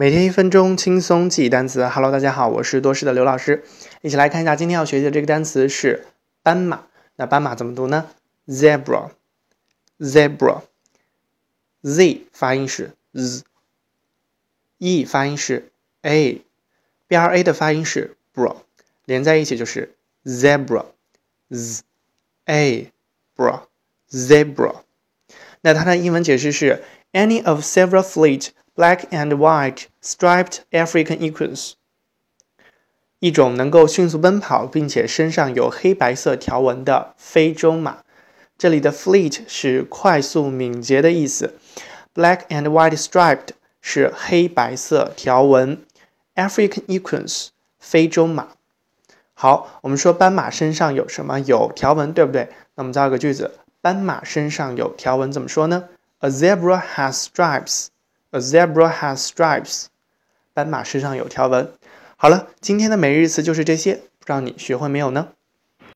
每天一分钟轻松记单词。Hello，大家好，我是多士的刘老师。一起来看一下今天要学习的这个单词是斑马。那斑马怎么读呢？Zebra，Zebra，Z 发音是 z，E 发音是 a，B R A 的发音是 bra，连在一起就是 zebra，z，a，bra，zebra。那它的英文解释是 any of several fleet。Black and white striped African equus，一种能够迅速奔跑并且身上有黑白色条纹的非洲马。这里的 fleet 是快速敏捷的意思，black and white striped 是黑白色条纹，African equus 非洲马。好，我们说斑马身上有什么？有条纹，对不对？那我们造个句子：斑马身上有条纹，怎么说呢？A zebra has stripes. A zebra has stripes。斑马身上有条纹。好了，今天的每日词就是这些，不知道你学会没有呢？